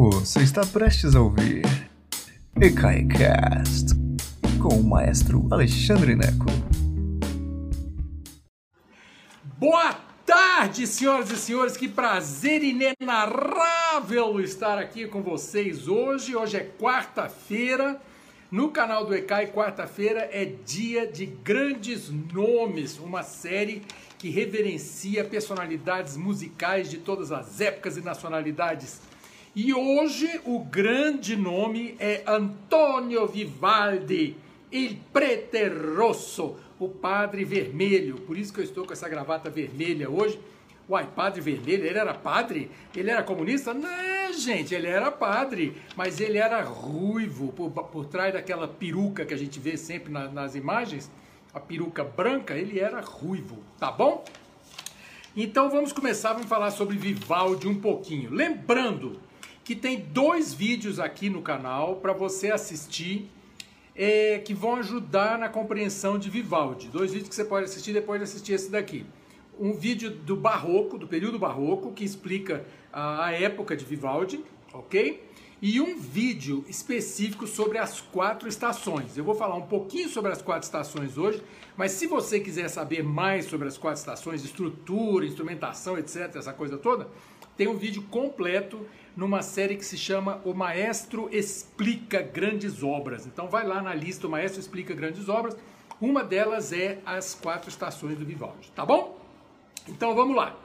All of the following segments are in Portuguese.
Você está prestes a ouvir EKAICAST com o maestro Alexandre Neco. Boa tarde, senhoras e senhores. Que prazer inenarrável estar aqui com vocês hoje. Hoje é quarta-feira. No canal do ECAI, quarta-feira é dia de grandes nomes, uma série que reverencia personalidades musicais de todas as épocas e nacionalidades. E hoje o grande nome é Antonio Vivaldi, il prete rosso, o padre vermelho. Por isso que eu estou com essa gravata vermelha hoje. Uai, padre vermelho, ele era padre? Ele era comunista? Não, gente, ele era padre, mas ele era ruivo, por, por trás daquela peruca que a gente vê sempre na, nas imagens, a peruca branca, ele era ruivo, tá bom? Então vamos começar, vamos falar sobre Vivaldi um pouquinho. Lembrando que tem dois vídeos aqui no canal para você assistir é, que vão ajudar na compreensão de Vivaldi. Dois vídeos que você pode assistir depois de assistir esse daqui um vídeo do barroco, do período barroco, que explica a, a época de Vivaldi, ok? E um vídeo específico sobre as quatro estações. Eu vou falar um pouquinho sobre as quatro estações hoje, mas se você quiser saber mais sobre as quatro estações, estrutura, instrumentação, etc., essa coisa toda, tem um vídeo completo numa série que se chama O Maestro Explica Grandes Obras. Então vai lá na lista O Maestro Explica Grandes Obras. Uma delas é as quatro estações do Vivaldi, tá bom? Então vamos lá.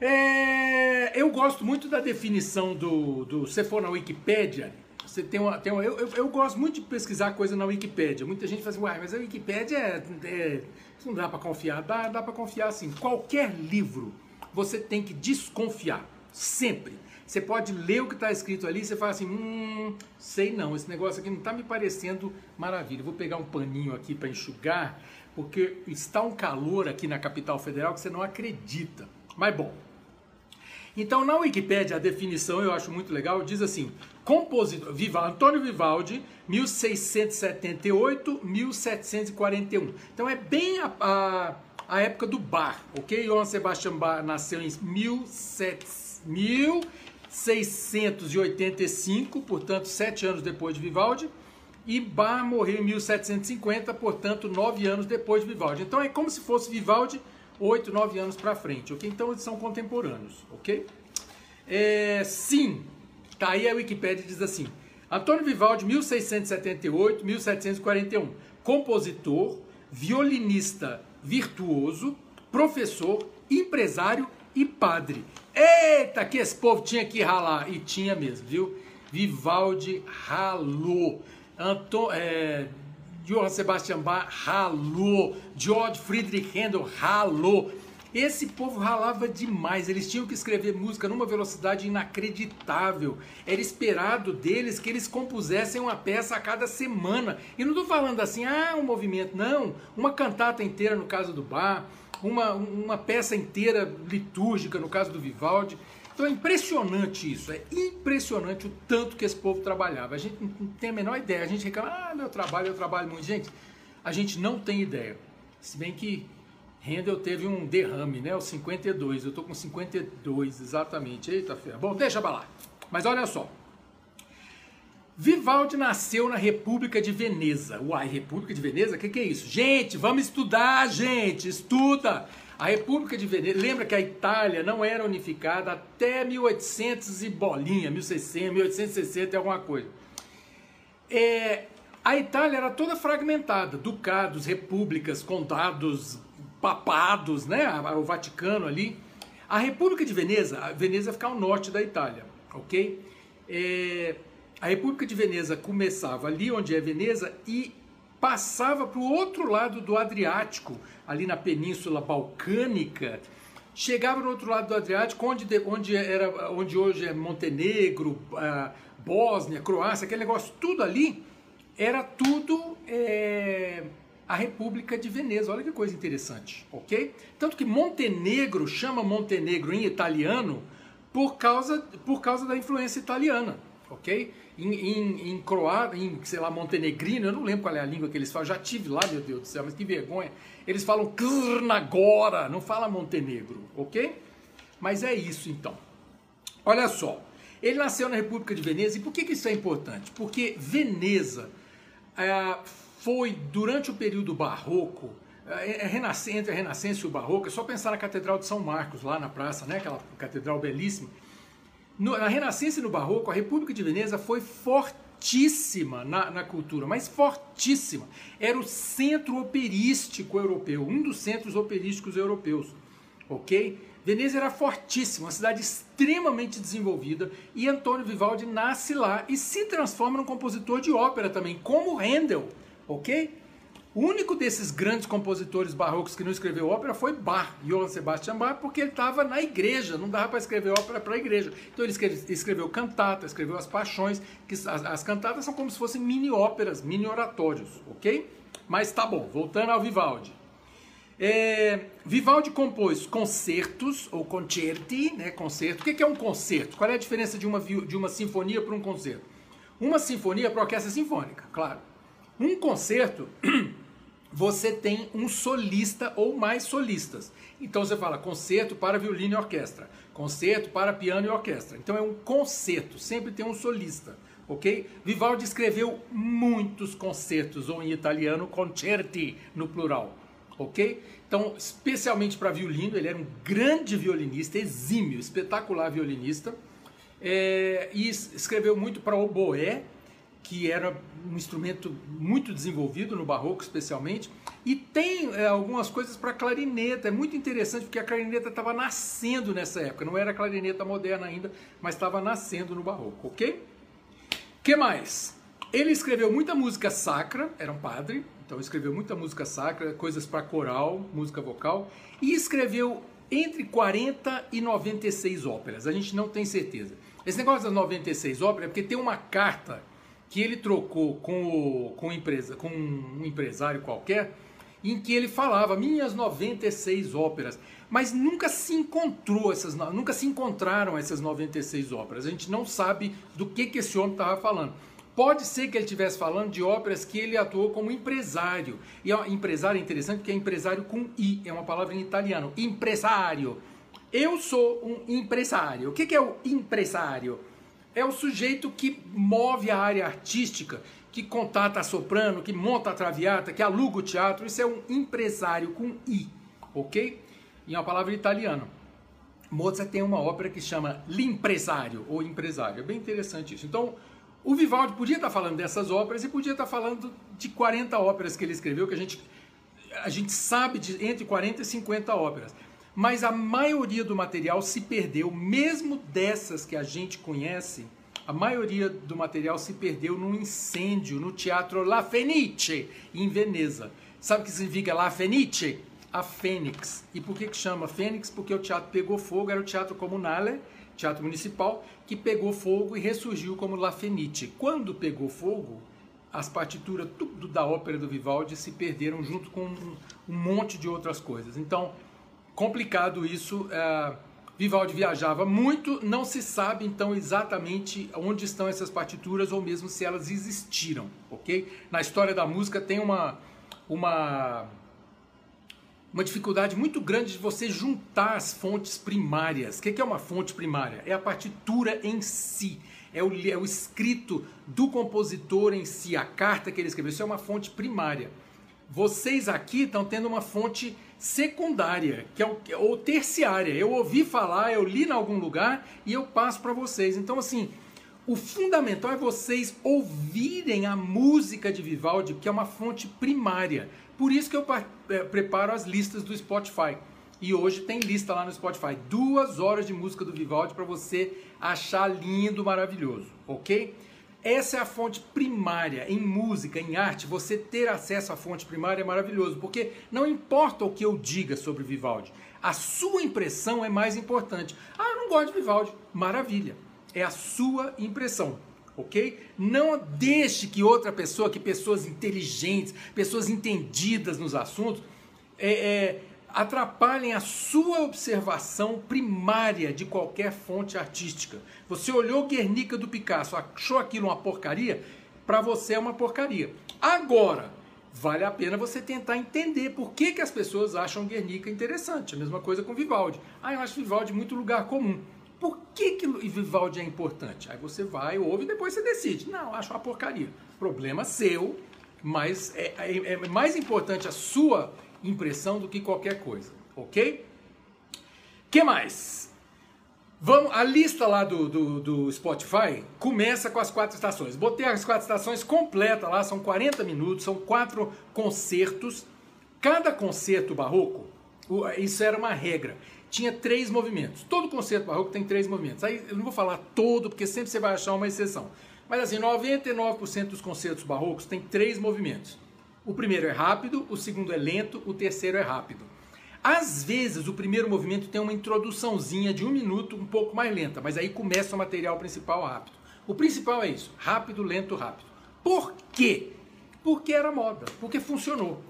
É, eu gosto muito da definição do, do. Se for na Wikipédia, você tem uma. Tem uma eu, eu, eu, gosto muito de pesquisar coisa na Wikipédia. Muita gente fala assim, uai, mas a Wikipédia é, é, não dá para confiar. Dá, dá para confiar sim. Qualquer livro você tem que desconfiar. Sempre. Você pode ler o que está escrito ali e você fala assim, hum, sei não, esse negócio aqui não está me parecendo maravilha. Vou pegar um paninho aqui para enxugar porque está um calor aqui na capital federal que você não acredita. Mas bom. Então, na Wikipédia, a definição eu acho muito legal, diz assim: compositor Viva, Antônio Vivaldi, 1678-1741. Então é bem a, a, a, época do bar, ok? Johann Sebastian Bach nasceu em 1685, portanto, sete anos depois de Vivaldi e Bach morreu em 1750, portanto, nove anos depois de Vivaldi. Então é como se fosse Vivaldi oito, nove anos para frente, ok? Então eles são contemporâneos, ok? É, sim, tá aí a Wikipédia diz assim: Antônio Vivaldi, 1678-1741, compositor, violinista virtuoso, professor, empresário e padre. Eita, que esse povo tinha que ralar! E tinha mesmo, viu? Vivaldi ralou. Anto, é, Johann Sebastian Bach ralou, George Friedrich Handel ralou. Esse povo ralava demais, eles tinham que escrever música numa velocidade inacreditável. Era esperado deles que eles compusessem uma peça a cada semana. E não estou falando assim, ah, um movimento, não. Uma cantata inteira no caso do Bach, uma, uma peça inteira litúrgica no caso do Vivaldi. Então é impressionante isso, é impressionante o tanto que esse povo trabalhava. A gente não tem a menor ideia, a gente reclama, ah, meu trabalho, eu trabalho muito. Gente, a gente não tem ideia. Se bem que Handel teve um derrame, né? Os 52, eu tô com 52 exatamente. Eita ferro. Bom, deixa pra lá. Mas olha só. Vivaldi nasceu na República de Veneza. Uai, República de Veneza? O que, que é isso? Gente, vamos estudar, gente, estuda! A República de Veneza, lembra que a Itália não era unificada até 1800 e bolinha, 1600, 1860 e alguma coisa. É, a Itália era toda fragmentada, ducados, repúblicas, condados, papados, né? O Vaticano ali. A República de Veneza, a Veneza fica ao norte da Itália, ok? É, a República de Veneza começava ali onde é Veneza e passava para o outro lado do Adriático, ali na Península Balcânica, chegava no outro lado do Adriático, onde, onde, era, onde hoje é Montenegro, Bósnia, Croácia, aquele negócio, tudo ali, era tudo é, a República de Veneza. Olha que coisa interessante, ok? Tanto que Montenegro chama Montenegro em italiano por causa, por causa da influência italiana, ok? Em, em, em croata, em, sei lá, montenegrino, eu não lembro qual é a língua que eles falam, já tive lá, meu Deus do céu, mas que vergonha. Eles falam Krnagora, não fala Montenegro, ok? Mas é isso então. Olha só, Ele nasceu na República de Veneza, e por que, que isso é importante? Porque Veneza é, foi, durante o período barroco, é, é entre a Renascença e o Barroco, é só pensar na Catedral de São Marcos, lá na praça, né? aquela catedral belíssima. No, na Renascença e no Barroco, a República de Veneza foi fortíssima na, na, cultura, mas fortíssima. Era o centro operístico europeu, um dos centros operísticos europeus, ok? Veneza era fortíssima, uma cidade extremamente desenvolvida, e Antônio Vivaldi nasce lá e se transforma num compositor de ópera também, como Handel, ok? O único desses grandes compositores barrocos que não escreveu ópera foi Bach, Johann Sebastian Bach, porque ele estava na igreja, não dava para escrever ópera para a igreja. Então ele escreveu cantata, escreveu as paixões, que as, as cantatas são como se fossem mini óperas, mini oratórios, ok? Mas tá bom, voltando ao Vivaldi. É, Vivaldi compôs concertos, ou concerti, né, concerto. O que é um concerto? Qual é a diferença de uma, de uma sinfonia para um concerto? Uma sinfonia para orquestra sinfônica, claro. Um concerto você tem um solista ou mais solistas. Então você fala concerto para violino e orquestra, concerto para piano e orquestra. Então é um concerto, sempre tem um solista, ok? Vivaldi escreveu muitos concertos, ou em italiano, concerti no plural, ok? Então, especialmente para violino, ele era um grande violinista, exímio, espetacular violinista, é, e escreveu muito para oboé, que era um instrumento muito desenvolvido no barroco, especialmente, e tem é, algumas coisas para clarineta. É muito interessante porque a clarineta estava nascendo nessa época, não era clarineta moderna ainda, mas estava nascendo no barroco, ok? Que mais? Ele escreveu muita música sacra, era um padre, então escreveu muita música sacra, coisas para coral, música vocal, e escreveu entre 40 e 96 óperas. A gente não tem certeza. Esse negócio das 96 óperas é porque tem uma carta que ele trocou com, o, com, empresa, com um empresário qualquer, em que ele falava minhas 96 óperas, mas nunca se encontrou essas, nunca se encontraram essas 96 óperas. A gente não sabe do que, que esse homem estava falando. Pode ser que ele estivesse falando de óperas que ele atuou como empresário. E empresário é interessante porque é empresário com I, é uma palavra em italiano. Empresário. Eu sou um empresário. O que, que é o empresário? É o sujeito que move a área artística, que contata a soprano, que monta a traviata, que aluga o teatro. Isso é um empresário com I, ok? E é uma palavra italiana. Mozart tem uma ópera que chama L'impresario, ou empresário. É bem interessante isso. Então, o Vivaldi podia estar falando dessas óperas e podia estar falando de 40 óperas que ele escreveu, que a gente, a gente sabe de entre 40 e 50 óperas mas a maioria do material se perdeu, mesmo dessas que a gente conhece, a maioria do material se perdeu num incêndio no Teatro La Fenice, em Veneza. Sabe o que significa La Fenice? A Fênix. E por que, que chama Fênix? Porque o teatro pegou fogo, era o Teatro Comunale, teatro municipal, que pegou fogo e ressurgiu como La Fenice. Quando pegou fogo, as partituras tudo da ópera do Vivaldi se perderam junto com um, um monte de outras coisas. Então, complicado isso. É, Vivaldi viajava muito, não se sabe então exatamente onde estão essas partituras ou mesmo se elas existiram, ok? Na história da música tem uma, uma, uma dificuldade muito grande de você juntar as fontes primárias. O que é uma fonte primária? É a partitura em si, é o, é o escrito do compositor em si, a carta que ele escreveu. Isso é uma fonte primária. Vocês aqui estão tendo uma fonte secundária, que é o, ou terciária. Eu ouvi falar, eu li em algum lugar e eu passo para vocês. Então, assim, o fundamental é vocês ouvirem a música de Vivaldi, que é uma fonte primária. Por isso que eu é, preparo as listas do Spotify. E hoje tem lista lá no Spotify. Duas horas de música do Vivaldi para você achar lindo, maravilhoso, ok? Essa é a fonte primária em música, em arte. Você ter acesso à fonte primária é maravilhoso, porque não importa o que eu diga sobre Vivaldi, a sua impressão é mais importante. Ah, eu não gosto de Vivaldi. Maravilha. É a sua impressão, ok? Não deixe que outra pessoa, que pessoas inteligentes, pessoas entendidas nos assuntos, é, é, atrapalhem a sua observação primária de qualquer fonte artística. Você olhou Guernica do Picasso, achou aquilo uma porcaria? Para você é uma porcaria. Agora, vale a pena você tentar entender por que, que as pessoas acham Guernica interessante. A mesma coisa com Vivaldi. Ah, eu acho Vivaldi muito lugar comum. Por que, que Vivaldi é importante? Aí você vai, ouve e depois você decide. Não, acho uma porcaria. Problema seu, mas é, é, é mais importante a sua impressão do que qualquer coisa, ok? que mais? Vamos, a lista lá do, do, do, Spotify começa com as quatro estações. Botei as quatro estações completa lá, são 40 minutos, são quatro concertos. Cada concerto barroco, isso era uma regra, tinha três movimentos. Todo concerto barroco tem três movimentos. Aí eu não vou falar todo, porque sempre você vai achar uma exceção. Mas assim, 99% dos concertos barrocos tem três movimentos. O primeiro é rápido, o segundo é lento, o terceiro é rápido. Às vezes o primeiro movimento tem uma introduçãozinha de um minuto um pouco mais lenta, mas aí começa o material principal rápido. O principal é isso: rápido, lento, rápido. Por quê? Porque era moda, porque funcionou.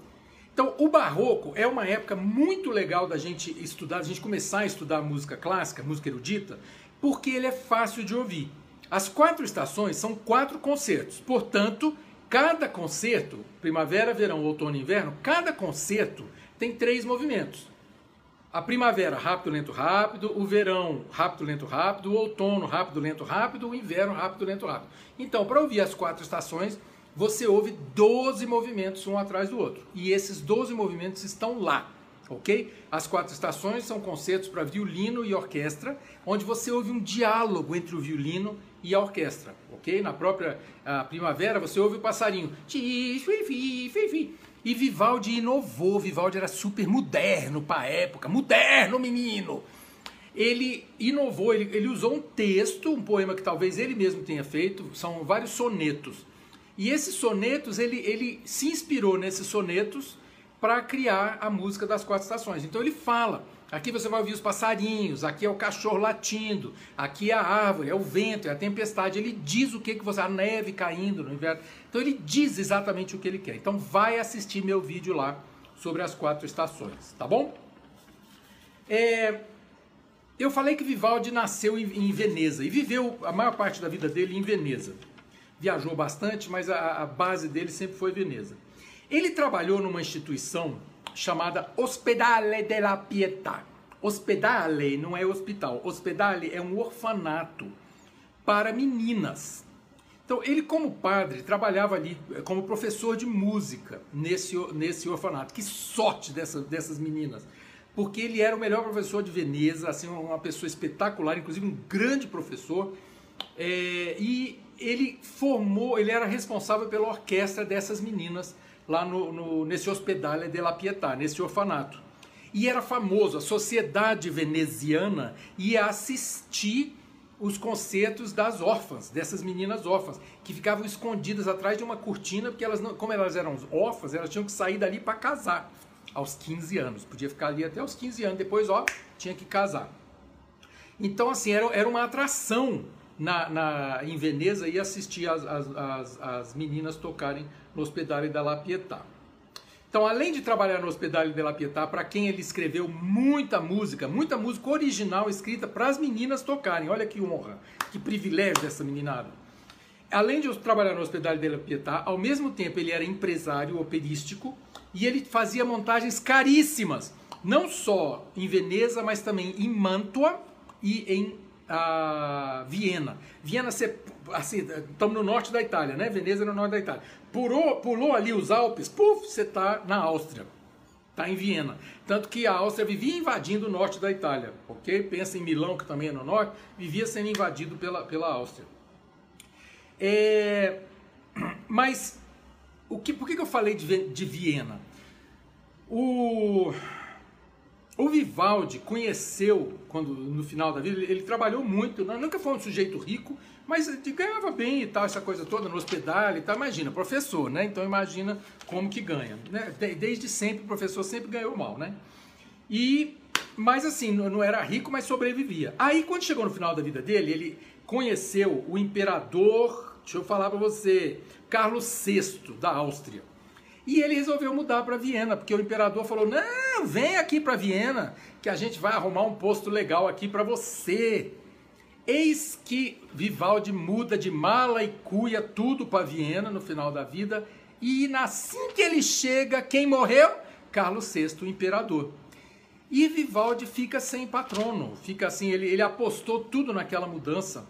Então, o barroco é uma época muito legal da gente estudar, da gente começar a estudar música clássica, música erudita, porque ele é fácil de ouvir. As quatro estações são quatro concertos, portanto, cada concerto, primavera, verão, outono e inverno, cada concerto tem três movimentos. A primavera, rápido, lento, rápido. O verão, rápido, lento, rápido. O outono, rápido, lento, rápido. O inverno, rápido, lento, rápido. Então, para ouvir as quatro estações, você ouve 12 movimentos um atrás do outro. E esses 12 movimentos estão lá, ok? As quatro estações são concertos para violino e orquestra, onde você ouve um diálogo entre o violino e a orquestra, ok? Na própria primavera você ouve o passarinho. E Vivaldi inovou, Vivaldi era super moderno para a época, moderno menino. Ele inovou, ele, ele usou um texto, um poema que talvez ele mesmo tenha feito, são vários sonetos. E esses sonetos, ele, ele se inspirou nesses sonetos para criar a música das quatro estações. Então ele fala Aqui você vai ouvir os passarinhos, aqui é o cachorro latindo, aqui é a árvore, é o vento, é a tempestade. Ele diz o que, que você. a neve caindo no inverno. Então ele diz exatamente o que ele quer. Então vai assistir meu vídeo lá sobre as quatro estações, tá bom? É, eu falei que Vivaldi nasceu em, Veneza e viveu a maior parte da vida dele em Veneza. Viajou bastante, mas a, a base dele sempre foi Veneza. Ele trabalhou numa instituição chamada Ospedale della Pietà. Ospedale não é hospital, ospedale é um orfanato para meninas. Então, ele, como padre, trabalhava ali eh, como professor de música nesse, nesse orfanato. Que sorte dessa, dessas meninas! Porque ele era o melhor professor de Veneza, assim, uma pessoa espetacular, inclusive um grande professor. É, e ele formou, ele era responsável pela orquestra dessas meninas lá no, no, nesse Ospedale della Pietà, nesse orfanato. E era famoso, a sociedade veneziana ia assistir os concertos das órfãs, dessas meninas órfãs, que ficavam escondidas atrás de uma cortina, porque elas não, como elas eram órfãs, elas tinham que sair dali para casar aos 15 anos. Podia ficar ali até os 15 anos, depois, ó, tinha que casar. Então, assim, era, era uma atração na, na, em Veneza e assistir as, as, as, as meninas tocarem no Hospedale della Pietà. Então, além de trabalhar no Hospedale della Pietà, para quem ele escreveu muita música, muita música original escrita para as meninas tocarem. Olha que honra, que privilégio dessa meninada. Além de trabalhar no Hospedale della Pietà, ao mesmo tempo ele era empresário operístico e ele fazia montagens caríssimas, não só em Veneza, mas também em Mantua e em a Viena. Viena, assim, estamos no norte da Itália, né? Veneza é no norte da Itália. Pulou, pulou ali os Alpes, puf, você está na Áustria. Está em Viena. Tanto que a Áustria vivia invadindo o norte da Itália, ok? Pensa em Milão, que também é no norte, vivia sendo invadido pela, pela Áustria. É, mas, o que, por que, que eu falei de, de Viena? O o Vivaldi conheceu, quando no final da vida, ele, ele trabalhou muito, né? nunca foi um sujeito rico, mas ganhava bem e tal, essa coisa toda, no hospedal e tal. Imagina, professor, né? Então imagina como que ganha. Né? Desde sempre, o professor sempre ganhou mal, né? E, mas assim, não era rico, mas sobrevivia. Aí, quando chegou no final da vida dele, ele conheceu o imperador, deixa eu falar para você, Carlos VI da Áustria. E ele resolveu mudar para Viena, porque o imperador falou: "Não, vem aqui para Viena, que a gente vai arrumar um posto legal aqui para você". Eis que Vivaldi muda de mala e cuia tudo para Viena no final da vida, e assim que ele chega, quem morreu? Carlos VI, o imperador. E Vivaldi fica sem patrono, fica assim, ele, ele apostou tudo naquela mudança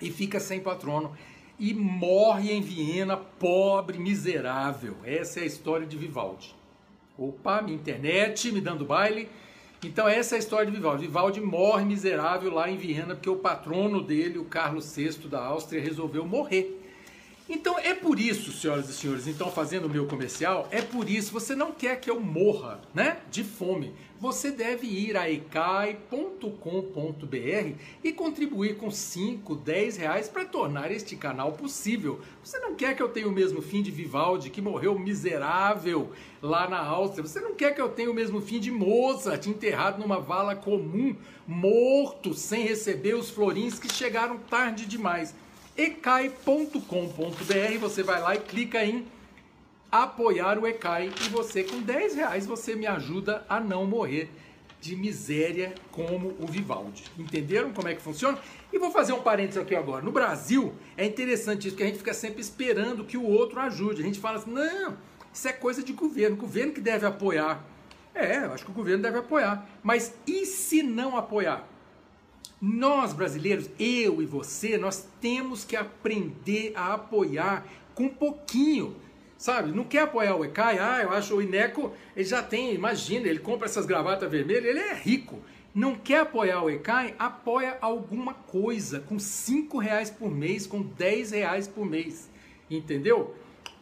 e fica sem patrono e morre em Viena, pobre, miserável. Essa é a história de Vivaldi. Opa, minha internet me dando baile. Então essa é a história de Vivaldi. Vivaldi morre miserável lá em Viena porque o patrono dele, o Carlos VI da Áustria, resolveu morrer. Então é por isso, senhoras e senhores, então fazendo o meu comercial, é por isso, você não quer que eu morra, né, de fome. Você deve ir a ecai.com.br e contribuir com 5, 10 reais para tornar este canal possível. Você não quer que eu tenha o mesmo fim de Vivaldi, que morreu miserável lá na Áustria. Você não quer que eu tenha o mesmo fim de Mozart, enterrado numa vala comum, morto, sem receber os florins que chegaram tarde demais ecai.com.br. Você vai lá e clica em apoiar o Ecai e você com 10 reais você me ajuda a não morrer de miséria como o Vivaldi. Entenderam como é que funciona? E vou fazer um parênteses aqui agora. No Brasil é interessante isso, porque a gente fica sempre esperando que o outro ajude. A gente fala assim, não, isso é coisa de governo, governo que deve apoiar. É, eu acho que o governo deve apoiar. Mas e se não apoiar? Nós brasileiros, eu e você, nós temos que aprender a apoiar com pouquinho. Sabe, não quer apoiar o ECAI? Ah, eu acho o Ineco, ele já tem, imagina, ele compra essas gravatas vermelhas, ele é rico. Não quer apoiar o ECAI? Apoia alguma coisa, com 5 reais por mês, com 10 reais por mês. Entendeu?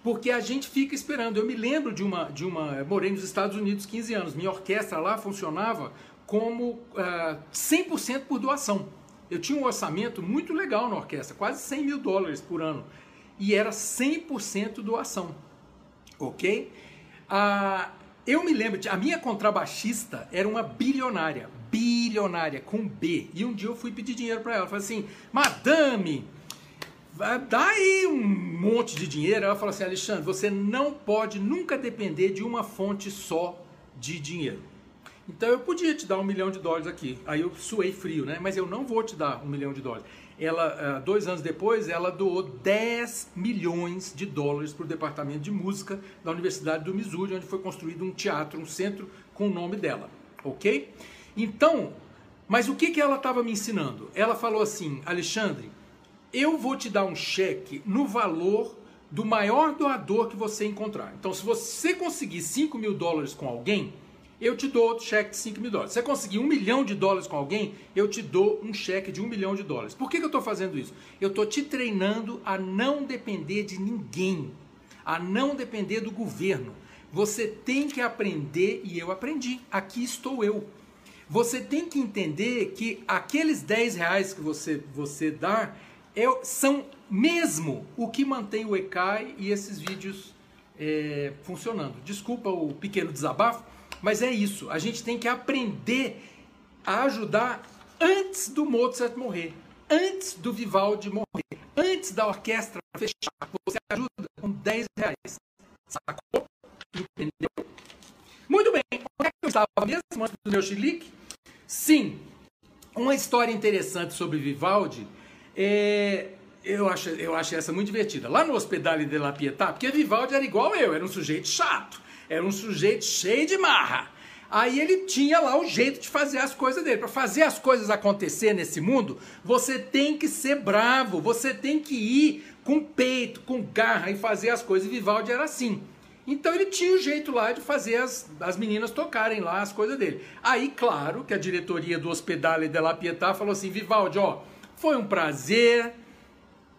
Porque a gente fica esperando. Eu me lembro de uma, de uma. Eu morei nos Estados Unidos 15 anos. Minha orquestra lá funcionava como uh, é, 100% por doação. Eu tinha um orçamento muito legal na orquestra, quase 100 mil dólares por ano, e era 100% doação, ok? Uh, eu me lembro, de, a minha contrabaixista era uma bilionária, bilionária, com B, e um dia eu fui pedir dinheiro para ela, falei assim, madame, dá aí um monte de dinheiro. Ela falou assim, Alexandre, você não pode nunca depender de uma fonte só de dinheiro. Então eu podia te dar um milhão de dólares aqui. Aí eu suei frio, né? Mas eu não vou te dar um milhão de dólares. Ela, ah, dois anos depois, ela doou 10 milhões de dólares para o departamento de música da Universidade do Missouri, onde foi construído um teatro, um centro com o nome dela. Ok? Então, mas o que, que ela estava me ensinando? Ela falou assim, Alexandre, eu vou te dar um cheque no valor do maior doador que você encontrar. Então, se você conseguir 5 mil dólares com alguém, eu te dou outro cheque de 5 mil dólares. Se você conseguir um milhão de dólares com alguém, eu te dou um cheque de um milhão de dólares. Por que, que eu estou fazendo isso? Eu estou te treinando a não depender de ninguém, a não depender do governo. Você tem que aprender, e eu aprendi. Aqui estou eu. Você tem que entender que aqueles 10 reais que você, você dá é, são mesmo o que mantém o ECAI e esses vídeos é, funcionando. Desculpa o pequeno desabafo, mas é isso, a gente tem que aprender a ajudar antes do Mozart morrer, antes do Vivaldi morrer, antes da orquestra fechar. Você ajuda com 10 reais. Sacou? Entendeu? Muito bem, onde é que eu estava mesmo antes do meu chilique? Sim, uma história interessante sobre Vivaldi é, eu acho, eu acho essa muito divertida. Lá no Hospedale de la Pietà, porque Vivaldi era igual eu, era um sujeito chato. Era um sujeito cheio de marra. Aí ele tinha lá o jeito de fazer as coisas dele. Para fazer as coisas acontecer nesse mundo, você tem que ser bravo, você tem que ir com peito, com garra e fazer as coisas. E Vivaldi era assim. Então ele tinha o jeito lá de fazer as, as meninas tocarem lá as coisas dele. Aí, claro, que a diretoria do Hospedale de la Pietà falou assim: Vivaldi, ó, foi um prazer,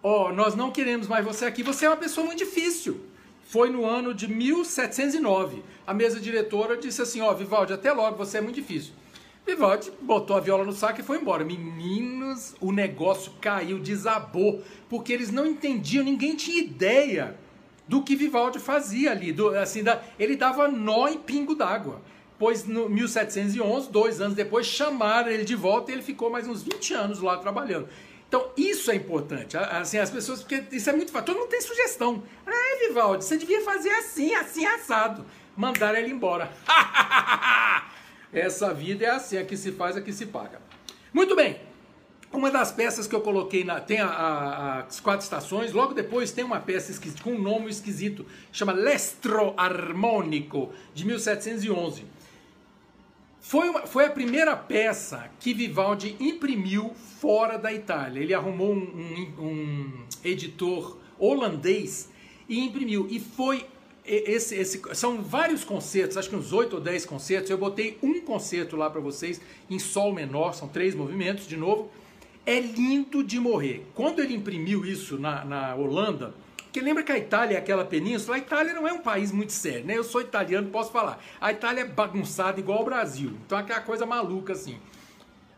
ó, nós não queremos mais você aqui, você é uma pessoa muito difícil foi no ano de 1709. A mesa diretora disse assim: Ó, oh, Vivaldi, até logo, você é muito difícil. Vivaldi botou a viola no saco e foi embora. Meninos, o negócio caiu, desabou, porque eles não entendiam, ninguém tinha ideia do que Vivaldi fazia ali. Do, assim, da, ele dava nó em pingo d'água. Pois no 1711, dois anos depois, chamaram ele de volta e ele ficou mais uns 20 anos lá trabalhando. Então, isso é importante. Assim, as pessoas, porque isso é muito fácil. Todo mundo tem sugestão. Ah, Vivaldi, você devia fazer assim, assim, assado. Mandaram ele embora. Essa vida é assim, aqui se faz, aqui se paga. Muito bem. Uma das peças que eu coloquei na. Tem a, a, as quatro estações, logo depois tem uma peça esquisita, com um nome esquisito, chama Lestro Harmônico, de 1711. Foi, uma, foi a primeira peça que Vivaldi imprimiu fora da Itália. Ele arrumou um, um, um editor holandês e imprimiu. E foi esse, esse, são vários concertos, acho que uns 8 ou 10 concertos. Eu botei um concerto lá para vocês em sol menor, são três movimentos, de novo. É lindo de morrer. Quando ele imprimiu isso na, na Holanda, porque lembra que a Itália é aquela península? A Itália não é um país muito sério, né? Eu sou italiano, posso falar. A Itália é bagunçada igual o Brasil. Então é aquela coisa maluca assim.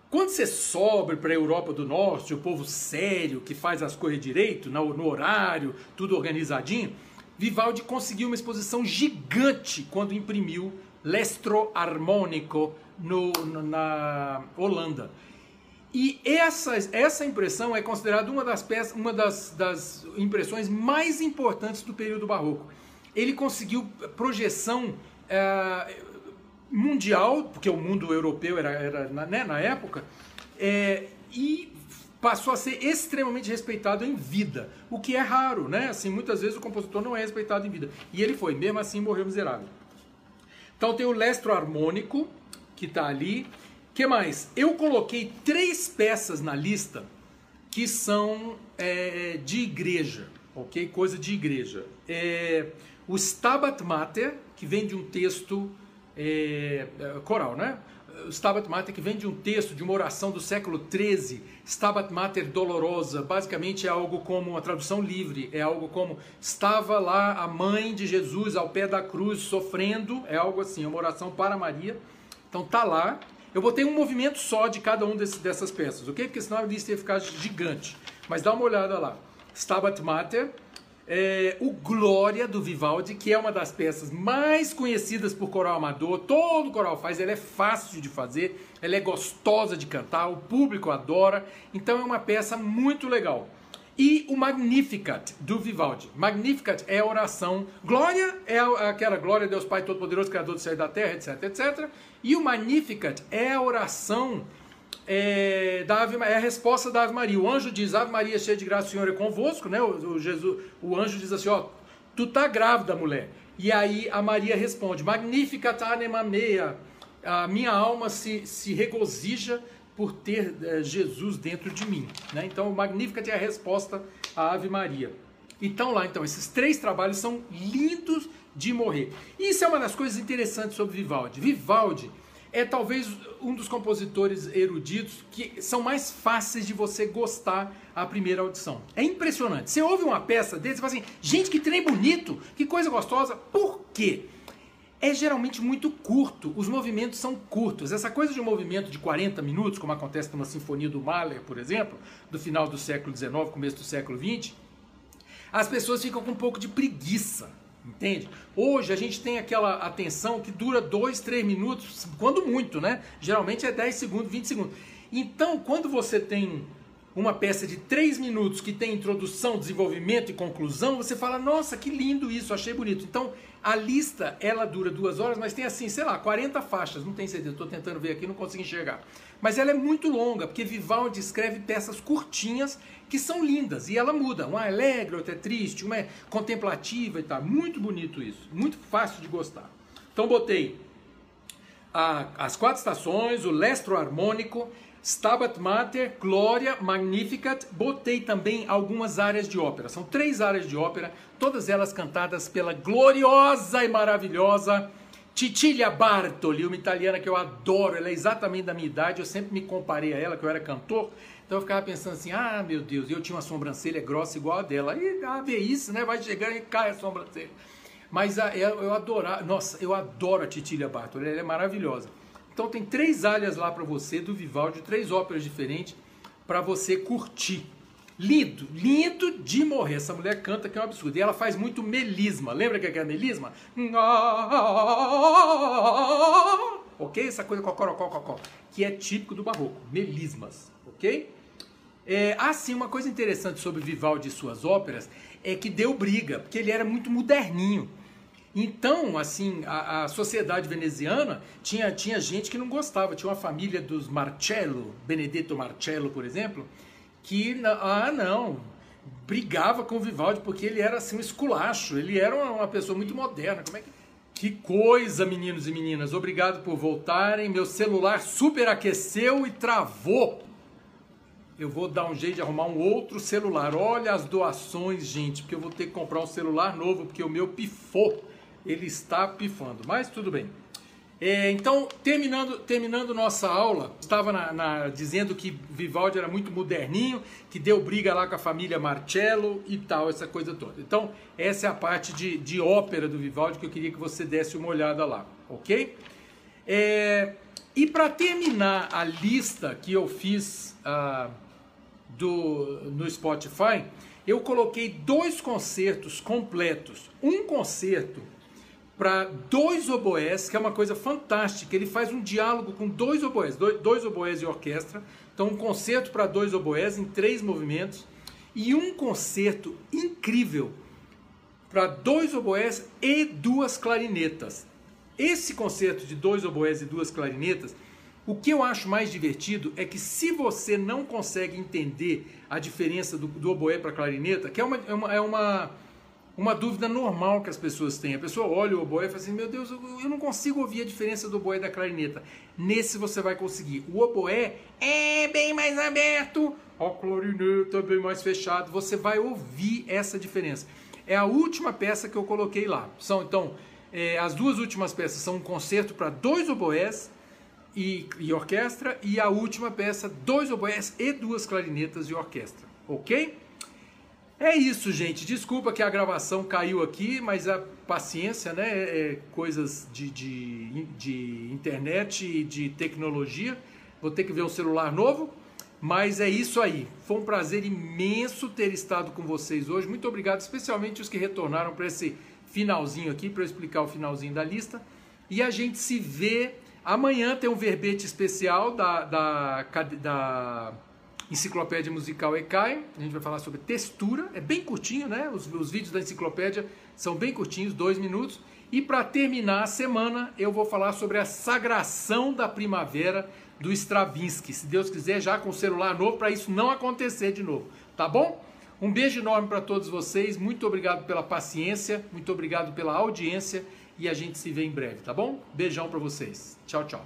Quando você sobe para a Europa do Norte, o povo sério, que faz as coisas direito, no, horário, tudo organizadinho, Vivaldi conseguiu uma exposição gigante quando imprimiu L'Estro Armonico no, na Holanda. E essa, essa impressão é considerada uma das peças, uma das, das impressões mais importantes do período barroco. Ele conseguiu projeção é, mundial, porque o mundo europeu era, era né, na época, é, e passou a ser extremamente respeitado em vida, o que é raro, né? Assim, muitas vezes o compositor não é respeitado em vida. E ele foi, mesmo assim morreu miserável. Então tem o lestro harmônico, que está ali, que mais? Eu coloquei três peças na lista que são é, de igreja, ok? Coisa de igreja. É, o Stabat Mater, que vem de um texto é, é coral, né? O Stabat Mater, que vem de um texto, de uma oração do século XIII, Stabat Mater Dolorosa, basicamente é algo como uma tradução livre, é algo como estava lá a mãe de Jesus ao pé da cruz sofrendo, é algo assim, uma oração para Maria. Então tá lá, eu botei um movimento só de cada um dessas peças, ok? Porque senão a lista ia ficar gigante. Mas dá uma olhada lá. Stabat Mater, é, o Glória do Vivaldi, que é uma das peças mais conhecidas por coral amador. Todo coral faz, ela é fácil de fazer, ela é gostosa de cantar, o público adora. Então é uma peça muito legal. E o Magnificat do Vivaldi. Magnificat é a oração. Glória é aquela glória Deus Pai Todo-Poderoso, Criador do céu e da terra, etc, etc. E o Magnificat é a oração é, da Ave, é a resposta da Ave Maria. O anjo diz: Ave Maria, cheia de graça, o Senhor é convosco, né? O, o, Jesus, o anjo diz assim: ó, tu tá grávida, mulher. E aí a Maria responde: Magnificat anima mea. A minha alma se, se regozija por ter é, Jesus dentro de mim. Né? Então, o Magnificat é a resposta à Ave Maria. Então, lá, então, esses três trabalhos são lindos de morrer. Isso é uma das coisas interessantes sobre Vivaldi. Vivaldi é talvez um dos compositores eruditos que são mais fáceis de você gostar à primeira audição. É impressionante. Você ouve uma peça dele e fala assim, gente, que trem bonito, que coisa gostosa. Por quê? É geralmente muito curto, os movimentos são curtos. Essa coisa de um movimento de 40 minutos, como acontece numa sinfonia do Mahler, por exemplo, do final do século XIX, começo do século XX, as pessoas ficam com um pouco de preguiça. Entende? Hoje a gente tem aquela atenção que dura 2, 3 minutos, quando muito, né? Geralmente é 10 segundos, 20 segundos. Então, quando você tem uma peça de 3 minutos que tem introdução, desenvolvimento e conclusão, você fala, nossa, que lindo isso, achei bonito. Então, a lista, ela dura duas horas, mas tem assim, sei lá, 40 faixas, não tenho certeza, estou tentando ver aqui, não consigo enxergar. Mas ela é muito longa, porque Vivaldi escreve peças curtinhas que são lindas e ela muda. Uma é alegre, outra é triste, uma é contemplativa e tal. Muito bonito isso, muito fácil de gostar. Então botei a, as quatro estações, o lestro harmônico, Stabat Mater, Glória, Magnificat. Botei também algumas áreas de ópera. São três áreas de ópera, todas elas cantadas pela gloriosa e maravilhosa Cecilia Bartoli, uma italiana que eu adoro. Ela é exatamente da minha idade. Eu sempre me comparei a ela, que eu era cantor. Então eu ficava pensando assim, ah, meu Deus, eu tinha uma sobrancelha grossa igual a dela. E a ver isso, né? Vai chegar e cai a sobrancelha. Mas a, eu, eu adoro, nossa, eu adoro a Titília Bartoli, ela é maravilhosa. Então tem três áreas lá para você do Vivaldi, três óperas diferentes para você curtir. Lindo, lindo de morrer. Essa mulher canta que é um absurdo. E ela faz muito melisma. Lembra que é, é melisma? Ok? Essa coisa cocorocó, que é típico do barroco. Melismas, ok? É, ah, sim, uma coisa interessante sobre Vivaldi e suas óperas é que deu briga, porque ele era muito moderninho. Então, assim, a, a, sociedade veneziana tinha, tinha gente que não gostava. Tinha uma família dos Marcello, Benedetto Marcello, por exemplo, que, ah, não, brigava com o Vivaldi porque ele era, assim, um esculacho. Ele era uma, uma pessoa muito moderna. Como é que Que coisa, meninos e meninas. Obrigado por voltarem. Meu celular superaqueceu e travou. Eu vou dar um jeito de arrumar um outro celular. Olha as doações, gente, porque eu vou ter que comprar um celular novo, porque o meu pifou. Ele está pifando, mas tudo bem. É, então, terminando, terminando nossa aula, estava na, na, dizendo que Vivaldi era muito moderninho, que deu briga lá com a família Marcello e tal, essa coisa toda. Então, essa é a parte de, de ópera do Vivaldi que eu queria que você desse uma olhada lá, ok? É, e para terminar a lista que eu fiz uh, do, no Spotify, eu coloquei dois concertos completos. Um concerto para dois oboés, que é uma coisa fantástica. Ele faz um diálogo com dois oboés, dois, dois oboés e orquestra. Então, um concerto para dois oboés em três movimentos e um concerto incrível para dois oboés e duas clarinetas. Esse concerto de dois oboés e duas clarinetas, o que eu acho mais divertido é que se você não consegue entender a diferença do, do oboé para clarineta, que é uma, é uma, é uma uma dúvida normal que as pessoas têm. A pessoa olha o oboé e fala assim: Meu Deus, eu não consigo ouvir a diferença do oboé da clarineta. Nesse você vai conseguir. O oboé é bem mais aberto, a clarineta é bem mais fechado. Você vai ouvir essa diferença. É a última peça que eu coloquei lá. São então é, as duas últimas peças são um concerto para dois oboés e, e orquestra e a última peça dois oboés e duas clarinetas e orquestra. Ok? É isso, gente. Desculpa que a gravação caiu aqui, mas a paciência, né? É, é coisas de, de, de internet e de tecnologia. Vou ter que ver um celular novo, mas é isso aí. Foi um prazer imenso ter estado com vocês hoje. Muito obrigado, especialmente os que retornaram para esse finalzinho aqui, para explicar o finalzinho da lista. E a gente se vê amanhã. Tem um verbete especial da, da, da Enciclopédia Musical ECAI, a gente vai falar sobre textura, é bem curtinho, né? Os, os vídeos da enciclopédia são bem curtinhos, dois minutos. E para terminar a semana, eu vou falar sobre a sagração da primavera do Stravinsky. Se Deus quiser, já com o celular novo, para isso não acontecer de novo, tá bom? Um beijo enorme para todos vocês, muito obrigado pela paciência, muito obrigado pela audiência e a gente se vê em breve, tá bom? Beijão para vocês. Tchau, tchau.